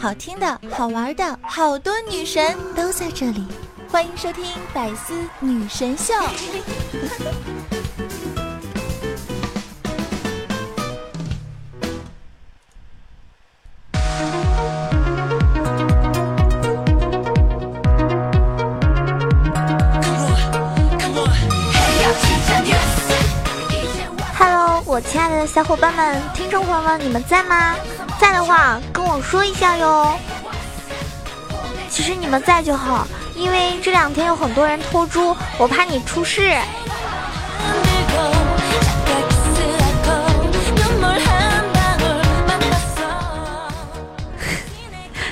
好听的、好玩的，好多女神都在这里，欢迎收听《百思女神秀》。Hello，我亲爱的小伙伴们、听众朋友们，你们在吗？在的话，跟我说一下哟。其实你们在就好，因为这两天有很多人偷猪，我怕你出事。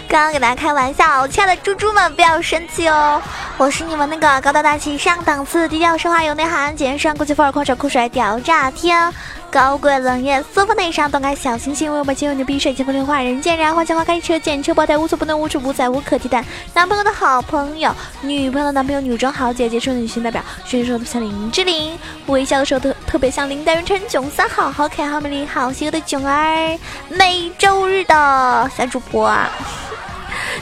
刚刚给大家开玩笑，亲爱的猪猪们不要生气哦。我是你们那个高大大气上档次、低调奢华有内涵、简上国际范儿、狂拽酷帅屌炸天、高贵冷艳、舒服内伤、动感小清新、温柔又牛逼、帅气风流话、人见人爱、花钱花开车、见车爆胎、无所不能、无处不在、无可替代。男朋友的好朋友，女朋友的男朋友，女装豪杰，杰出的女性代表，说说像林志玲，微笑的时候特特别像林黛玉、陈囧三好，好可爱、好美丽、好邪恶的囧儿，每周日的小主播啊。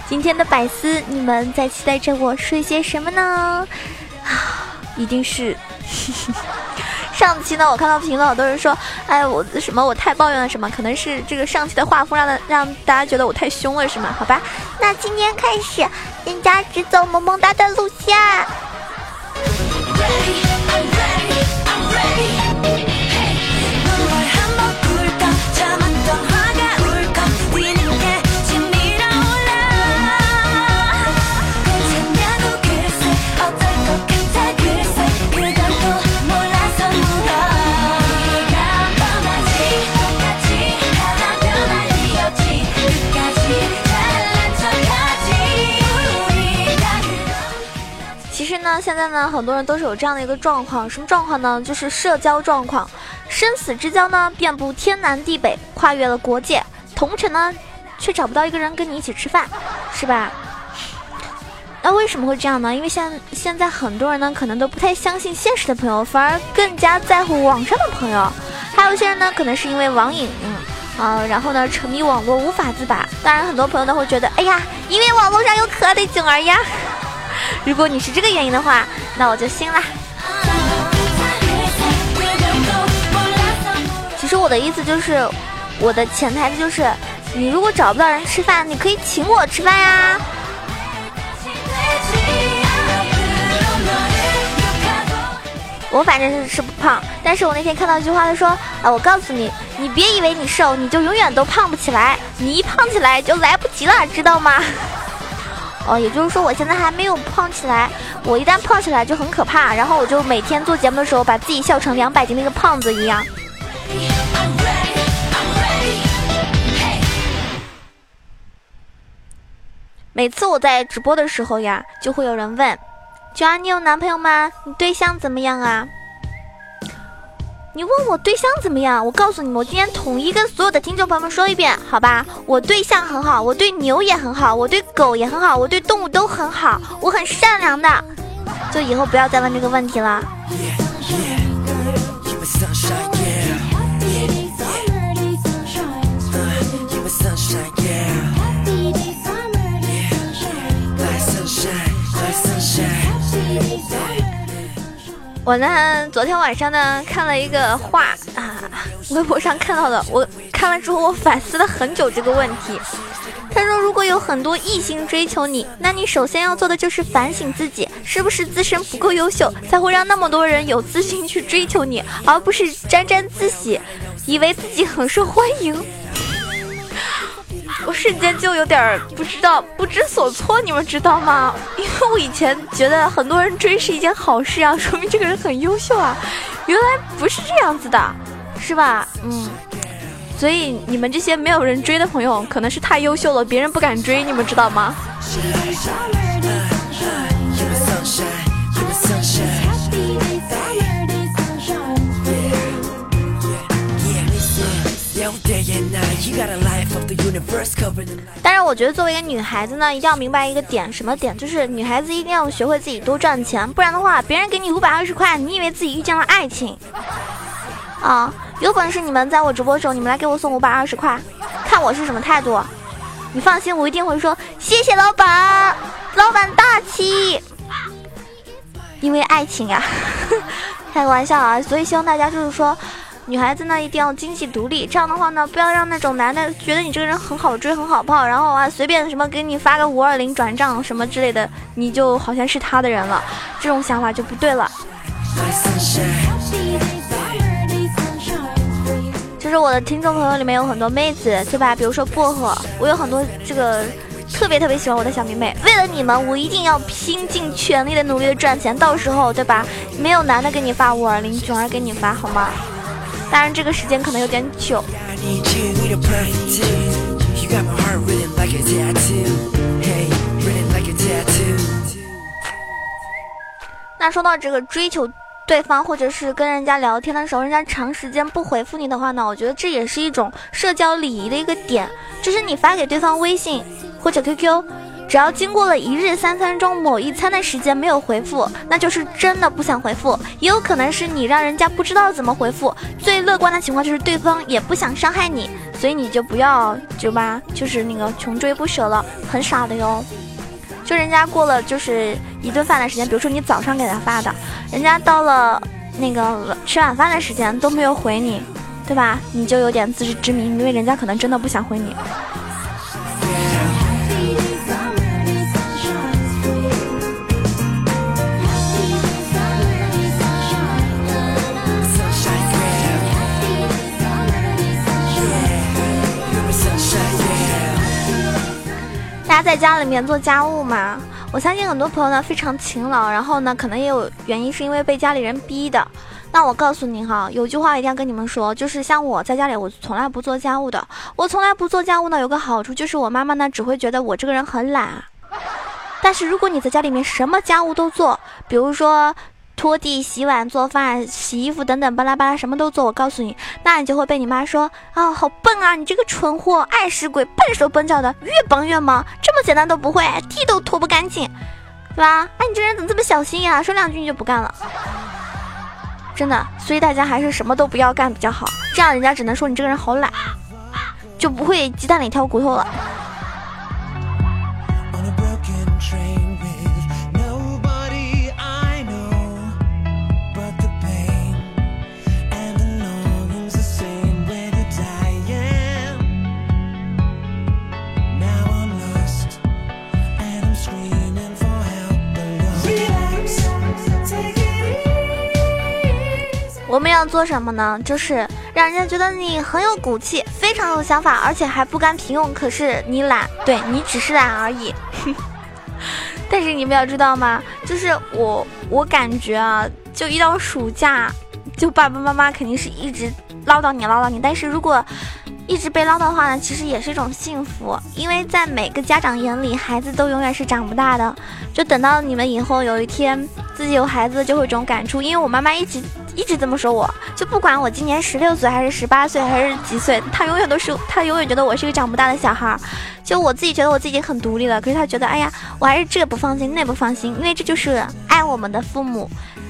今天的百思，你们在期待着我说些什么呢？啊，一定是上期呢，我看到评论好多人说，哎，我什么我太抱怨了什么？可能是这个上期的画风让的让大家觉得我太凶了是吗？好吧，那今天开始，人家只走萌萌哒的路线。现在呢，很多人都是有这样的一个状况，什么状况呢？就是社交状况，生死之交呢遍布天南地北，跨越了国界，同城呢却找不到一个人跟你一起吃饭，是吧？那为什么会这样呢？因为现现在很多人呢，可能都不太相信现实的朋友，反而更加在乎网上的朋友。还有些人呢，可能是因为网瘾，啊，然后呢沉迷网络无法自拔。当然，很多朋友呢会觉得，哎呀，因为网络上有可爱的囧儿呀。如果你是这个原因的话，那我就信了。其实我的意思就是，我的潜台词就是，你如果找不到人吃饭，你可以请我吃饭呀。我反正是吃不胖，但是我那天看到一句话，他说：“啊，我告诉你，你别以为你瘦，你就永远都胖不起来，你一胖起来就来不及了，知道吗？” 哦，也就是说我现在还没有胖起来，我一旦胖起来就很可怕，然后我就每天做节目的时候把自己笑成两百斤那个胖子一样。每次我在直播的时候呀，就会有人问：“九儿，你有男朋友吗？你对象怎么样啊？”你问我对象怎么样？我告诉你们，我今天统一跟所有的听众朋友们说一遍，好吧？我对象很好，我对牛也很好，我对狗也很好，我对动物都很好，我很善良的。就以后不要再问这个问题了。我呢，昨天晚上呢看了一个话啊，微博上看到的。我看了之后，我反思了很久这个问题。他说，如果有很多异性追求你，那你首先要做的就是反省自己，是不是自身不够优秀，才会让那么多人有自信去追求你，而不是沾沾自喜，以为自己很受欢迎。我瞬间就有点不知道不知所措，你们知道吗？因为我以前觉得很多人追是一件好事啊，说明这个人很优秀啊，原来不是这样子的，是吧？嗯，所以你们这些没有人追的朋友，可能是太优秀了，别人不敢追，你们知道吗？但是我觉得，作为一个女孩子呢，一定要明白一个点，什么点？就是女孩子一定要学会自己多赚钱，不然的话，别人给你五百二十块，你以为自己遇见了爱情啊？有本事你们在我直播的时候，你们来给我送五百二十块，看我是什么态度？你放心，我一定会说谢谢老板，老板大气。因为爱情呀，开个玩笑啊，所以希望大家就是说。女孩子呢一定要经济独立，这样的话呢，不要让那种男的觉得你这个人很好追、很好泡，然后啊随便什么给你发个五二零转账什么之类的，你就好像是他的人了，这种想法就不对了。就是我的听众朋友里面有很多妹子，对吧？比如说薄荷，我有很多这个特别特别喜欢我的小迷妹，为了你们，我一定要拼尽全力的努力的赚钱，到时候对吧？没有男的给你发五二零，囧儿给你发好吗？当然，这个时间可能有点久。那说到这个追求对方，或者是跟人家聊天的时候，人家长时间不回复你的话呢，我觉得这也是一种社交礼仪的一个点，就是你发给对方微信或者 QQ。只要经过了一日三餐中某一餐的时间没有回复，那就是真的不想回复，也有可能是你让人家不知道怎么回复。最乐观的情况就是对方也不想伤害你，所以你就不要就吧，就是那个穷追不舍了，很傻的哟。就人家过了就是一顿饭的时间，比如说你早上给他发的，人家到了那个吃晚饭的时间都没有回你，对吧？你就有点自知之明，因为人家可能真的不想回你。大家在家里面做家务嘛？我相信很多朋友呢非常勤劳，然后呢可能也有原因是因为被家里人逼的。那我告诉你哈，有句话一定要跟你们说，就是像我在家里，我从来不做家务的。我从来不做家务呢，有个好处就是我妈妈呢只会觉得我这个人很懒。但是如果你在家里面什么家务都做，比如说。拖地、洗碗、做饭、洗衣服等等，巴拉巴拉什么都做。我告诉你，那你就会被你妈说啊，好笨啊，你这个蠢货，爱使鬼，笨手笨脚的，越帮越忙，这么简单都不会，地都拖不干净，对吧？哎，你这人怎么这么小心呀？说两句你就不干了，真的。所以大家还是什么都不要干比较好，这样人家只能说你这个人好懒，就不会鸡蛋里挑骨头了。要做什么呢？就是让人家觉得你很有骨气，非常有想法，而且还不甘平庸。可是你懒，对你只是懒而已。但是你们要知道吗？就是我，我感觉啊，就一到暑假，就爸爸妈妈肯定是一直唠叨你，唠叨你。但是如果一直被唠叨的话呢，其实也是一种幸福，因为在每个家长眼里，孩子都永远是长不大的。就等到你们以后有一天自己有孩子，就会有种感触。因为我妈妈一直一直这么说，我就不管我今年十六岁还是十八岁还是几岁，他永远都是他永远觉得我是一个长不大的小孩儿。就我自己觉得我自己很独立了，可是他觉得，哎呀，我还是这不放心那不放心，因为这就是爱我们的父母。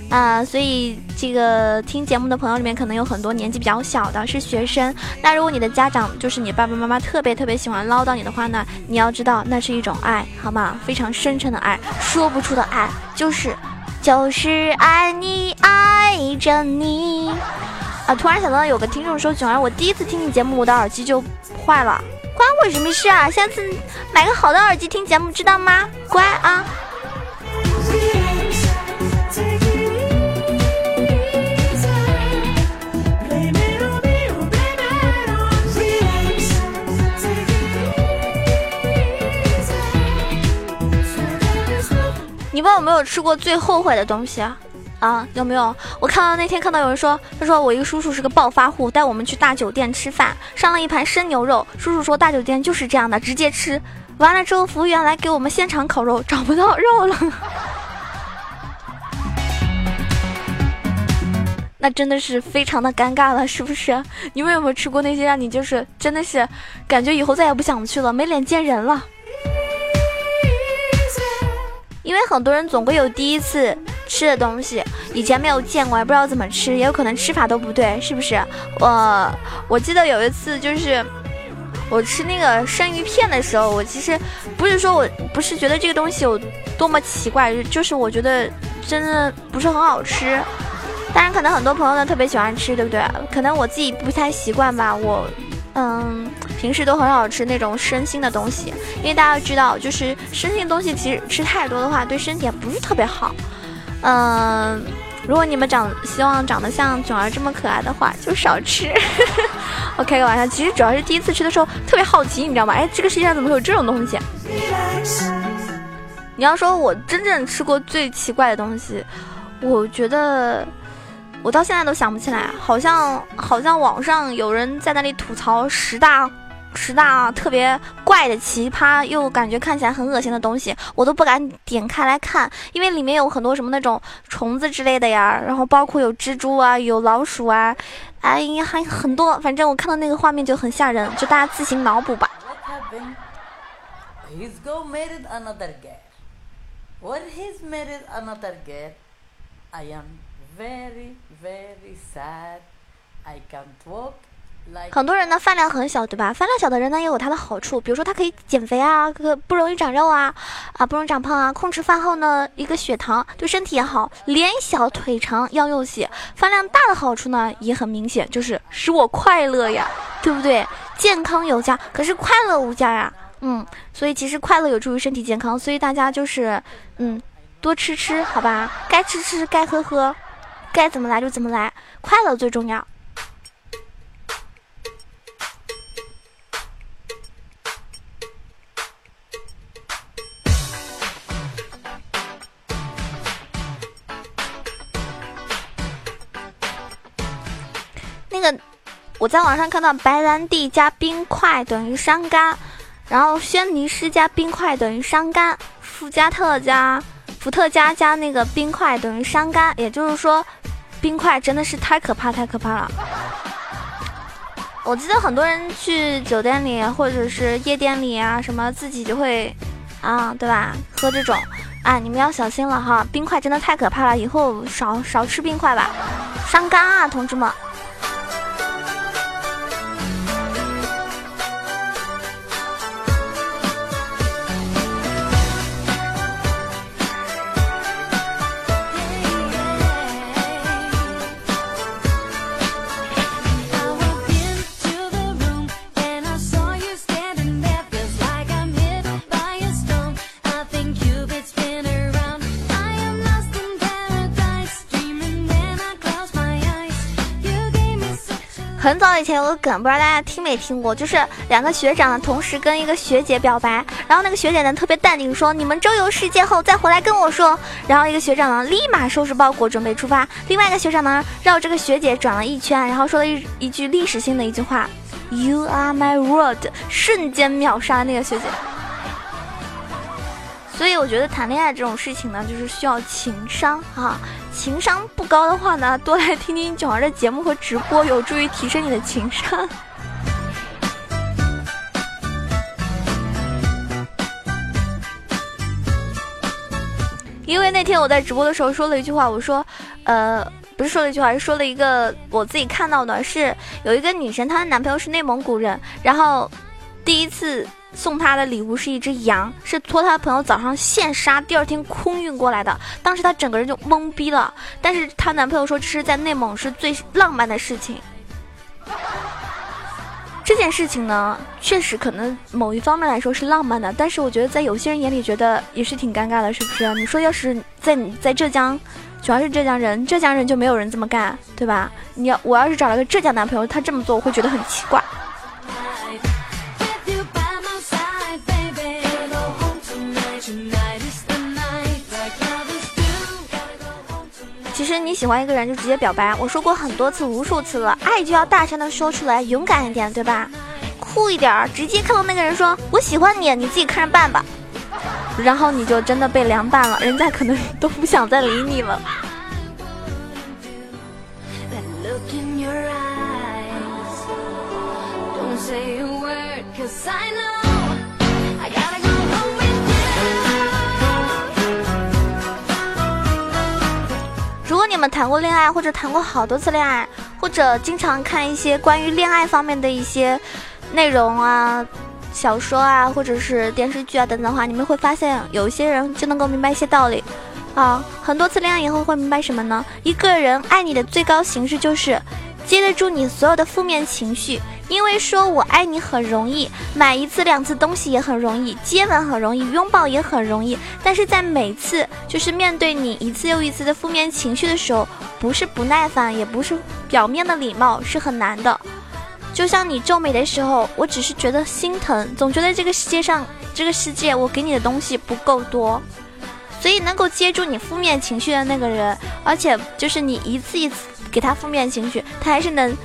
啊，所以这个听节目的朋友里面可能有很多年纪比较小的，是学生。那如果你的家长就是你爸爸妈妈特别特别喜欢唠叨你的话呢，你要知道那是一种爱，好吗？非常深沉的爱，说不出的爱，就是就是爱你爱着你。啊，突然想到有个听众说，囧儿，我第一次听你节目，我的耳机就坏了，关我什么事啊？下次买个好的耳机听节目，知道吗？乖啊。你们有没有吃过最后悔的东西啊？啊，有没有？我看到那天看到有人说，他说我一个叔叔是个暴发户，带我们去大酒店吃饭，上了一盘生牛肉。叔叔说大酒店就是这样的，直接吃完了之后，服务员来给我们现场烤肉，找不到肉了。那真的是非常的尴尬了，是不是？你们有没有吃过那些让你就是真的是感觉以后再也不想去了，没脸见人了？因为很多人总会有第一次吃的东西，以前没有见过，也不知道怎么吃，也有可能吃法都不对，是不是？我我记得有一次就是我吃那个生鱼片的时候，我其实不是说我不是觉得这个东西有多么奇怪，就是我觉得真的不是很好吃。当然，可能很多朋友呢特别喜欢吃，对不对？可能我自己不太习惯吧。我，嗯，平时都很少吃那种生腥的东西，因为大家知道，就是生腥的东西其实吃太多的话，对身体也不是特别好。嗯，如果你们长希望长得像囧儿这么可爱的话，就少吃。我开个玩笑，其实主要是第一次吃的时候特别好奇，你知道吗？哎，这个世界上怎么会有这种东西？你要说我真正吃过最奇怪的东西，我觉得。我到现在都想不起来，好像好像网上有人在那里吐槽十大十大特别怪的奇葩，又感觉看起来很恶心的东西，我都不敢点开来看，因为里面有很多什么那种虫子之类的呀，然后包括有蜘蛛啊，有老鼠啊，哎呀还很多，反正我看到那个画面就很吓人，就大家自行脑补吧。What 很多人呢饭量很小，对吧？饭量小的人呢也有他的好处，比如说他可以减肥啊，可不容易长肉啊，啊不容易长胖啊。控制饭后呢一个血糖对身体也好。脸小腿长腰又细，饭量大的好处呢也很明显，就是使我快乐呀，对不对？健康有加，可是快乐无价呀。嗯，所以其实快乐有助于身体健康，所以大家就是嗯多吃吃好吧，该吃吃该喝喝。该怎么来就怎么来，快乐最重要。那个，我在网上看到白兰地加冰块等于伤肝，然后轩尼诗加冰块等于伤肝，伏加特加伏特加加那个冰块等于伤肝，也就是说。冰块真的是太可怕，太可怕了！我记得很多人去酒店里或者是夜店里啊，什么自己就会啊，对吧？喝这种，啊，你们要小心了哈！冰块真的太可怕了，以后少少吃冰块吧，伤肝啊，同志们。很早以前有个梗，不知道大家听没听过，就是两个学长同时跟一个学姐表白，然后那个学姐呢特别淡定说：“你们周游世界后再回来跟我说。”然后一个学长呢立马收拾包裹准备出发，另外一个学长呢绕这个学姐转了一圈，然后说了一一句历史性的一句话：“You are my world”，瞬间秒杀那个学姐。所以我觉得谈恋爱这种事情呢，就是需要情商哈。情商不高的话呢，多来听听九儿的节目和直播，有助于提升你的情商。因为那天我在直播的时候说了一句话，我说，呃，不是说了一句话，是说了一个我自己看到的，是有一个女生，她的男朋友是内蒙古人，然后第一次。送她的礼物是一只羊，是托她朋友早上现杀，第二天空运过来的。当时她整个人就懵逼了。但是她男朋友说这是在内蒙是最浪漫的事情。这件事情呢，确实可能某一方面来说是浪漫的，但是我觉得在有些人眼里觉得也是挺尴尬的，是不是？你说要是在在浙江，主要是浙江人，浙江人就没有人这么干，对吧？你要我要是找了个浙江男朋友，他这么做我会觉得很奇怪。你喜欢一个人就直接表白，我说过很多次、无数次了，爱就要大声的说出来，勇敢一点，对吧？酷一点，直接看到那个人说“我喜欢你”，你自己看着办吧。然后你就真的被凉拌了，人家可能都不想再理你了。你们谈过恋爱，或者谈过好多次恋爱，或者经常看一些关于恋爱方面的一些内容啊、小说啊，或者是电视剧啊等等的话，你们会发现有一些人就能够明白一些道理啊。很多次恋爱以后会明白什么呢？一个人爱你的最高形式就是接得住你所有的负面情绪。因为说我爱你很容易，买一次两次东西也很容易，接吻很容易，拥抱也很容易。但是在每次就是面对你一次又一次的负面情绪的时候，不是不耐烦，也不是表面的礼貌，是很难的。就像你皱眉的时候，我只是觉得心疼，总觉得这个世界上这个世界我给你的东西不够多，所以能够接住你负面情绪的那个人，而且就是你一次一次给他负面情绪，他还是能。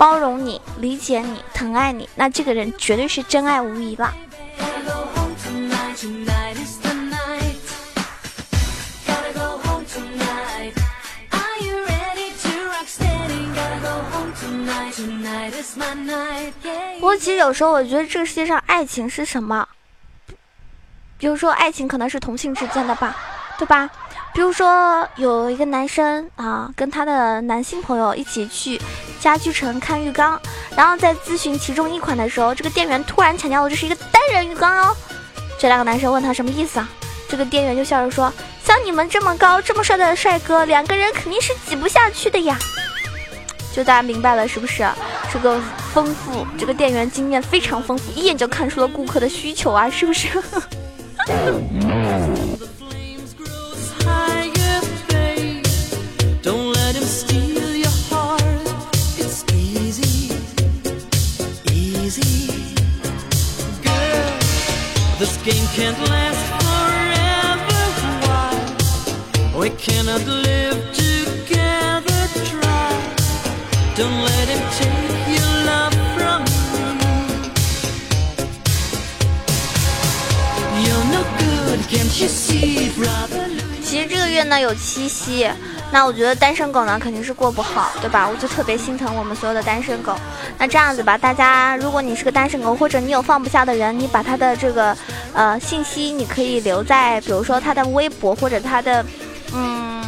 包容你，理解你，疼爱你，那这个人绝对是真爱无疑了。不过，其实有时候我觉得这个世界上爱情是什么？比如说，爱情可能是同性之间的吧，对吧？比如说，有一个男生啊，跟他的男性朋友一起去家具城看浴缸，然后在咨询其中一款的时候，这个店员突然强调了这是一个单人浴缸哦。这两个男生问他什么意思啊？这个店员就笑着说：“像你们这么高、这么帅的帅哥，两个人肯定是挤不下去的呀。”就大家明白了是不是？这个丰富，这个店员经验非常丰富，一眼就看出了顾客的需求啊，是不是？七夕，那我觉得单身狗呢肯定是过不好，对吧？我就特别心疼我们所有的单身狗。那这样子吧，大家，如果你是个单身狗，或者你有放不下的人，你把他的这个呃信息，你可以留在，比如说他的微博或者他的嗯，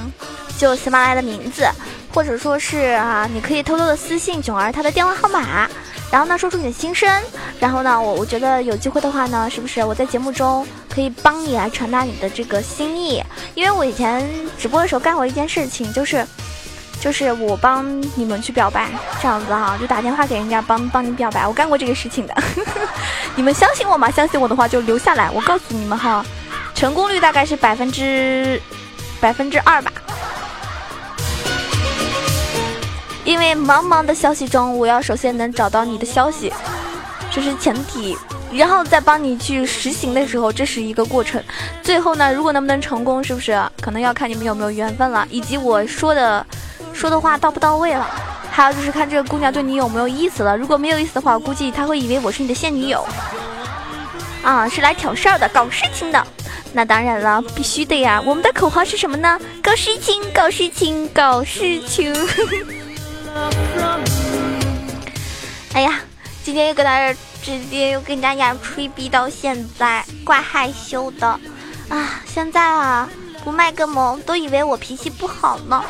就喜马拉雅的名字，或者说是啊，你可以偷偷的私信囧儿他的电话号码。然后呢，说出你的心声。然后呢，我我觉得有机会的话呢，是不是我在节目中可以帮你来传达你的这个心意？因为我以前直播的时候干过一件事情，就是，就是我帮你们去表白，这样子哈，就打电话给人家帮帮你表白。我干过这个事情的，你们相信我吗？相信我的话就留下来。我告诉你们哈，成功率大概是百分之百分之二吧。因为茫茫的消息中，我要首先能找到你的消息，这是前提，然后再帮你去实行的时候，这是一个过程。最后呢，如果能不能成功，是不是可能要看你们有没有缘分了，以及我说的说的话到不到位了，还有就是看这个姑娘对你有没有意思了。如果没有意思的话，我估计她会以为我是你的现女友，啊，是来挑事儿的，搞事情的。那当然了，必须的呀。我们的口号是什么呢？搞事情，搞事情，搞事情。哎呀，今天又跟大家直接又跟大家吹逼到现在，怪害羞的啊！现在啊，不卖个萌都以为我脾气不好呢。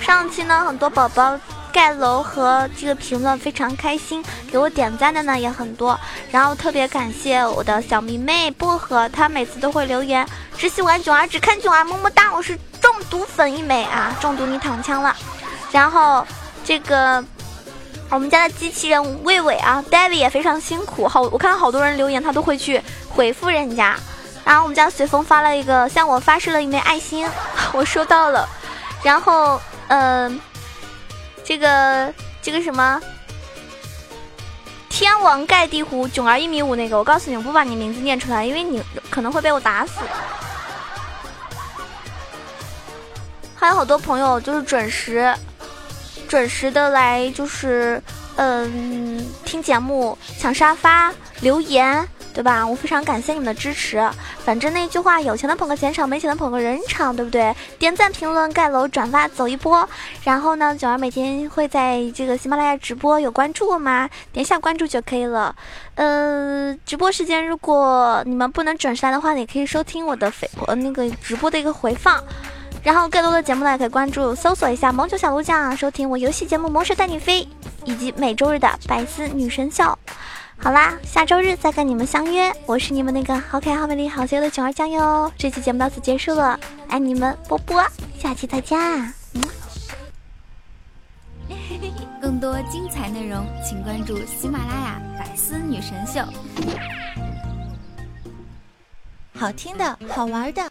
上期呢，很多宝宝盖楼和这个评论非常开心，给我点赞的呢也很多。然后特别感谢我的小迷妹薄荷，她每次都会留言，只喜欢囧儿，只看囧儿，么么哒！我是中毒粉一枚啊，中毒你躺枪了。然后，这个我们家的机器人魏伟啊，David 也非常辛苦。好，我看到好多人留言，他都会去回复人家。然后我们家随风发了一个向我发射了一枚爱心，我收到了。然后，嗯，这个这个什么天王盖地虎囧儿一米五那个，我告诉你，我不把你名字念出来，因为你可能会被我打死。还有好多朋友就是准时。准时的来就是，嗯，听节目、抢沙发、留言，对吧？我非常感谢你们的支持。反正那句话，有钱的捧个钱场，没钱的捧个人场，对不对？点赞、评论、盖楼、转发，走一波。然后呢，九儿每天会在这个喜马拉雅直播，有关注我吗？点一下关注就可以了。呃，直播时间如果你们不能准时来的话，也可以收听我的飞呃那个直播的一个回放。然后更多的节目呢，可以关注搜索一下“萌九小鹿酱”，收听我游戏节目《魔兽带你飞》。以及每周日的百思女神秀。好啦，下周日再跟你们相约。我是你们那个好可爱、好美丽、好邪恶的熊儿酱哟。这期节目到此结束了，爱你们，波波，下期再见。嗯。更多精彩内容，请关注喜马拉雅《百思女神秀》。好听的，好玩的。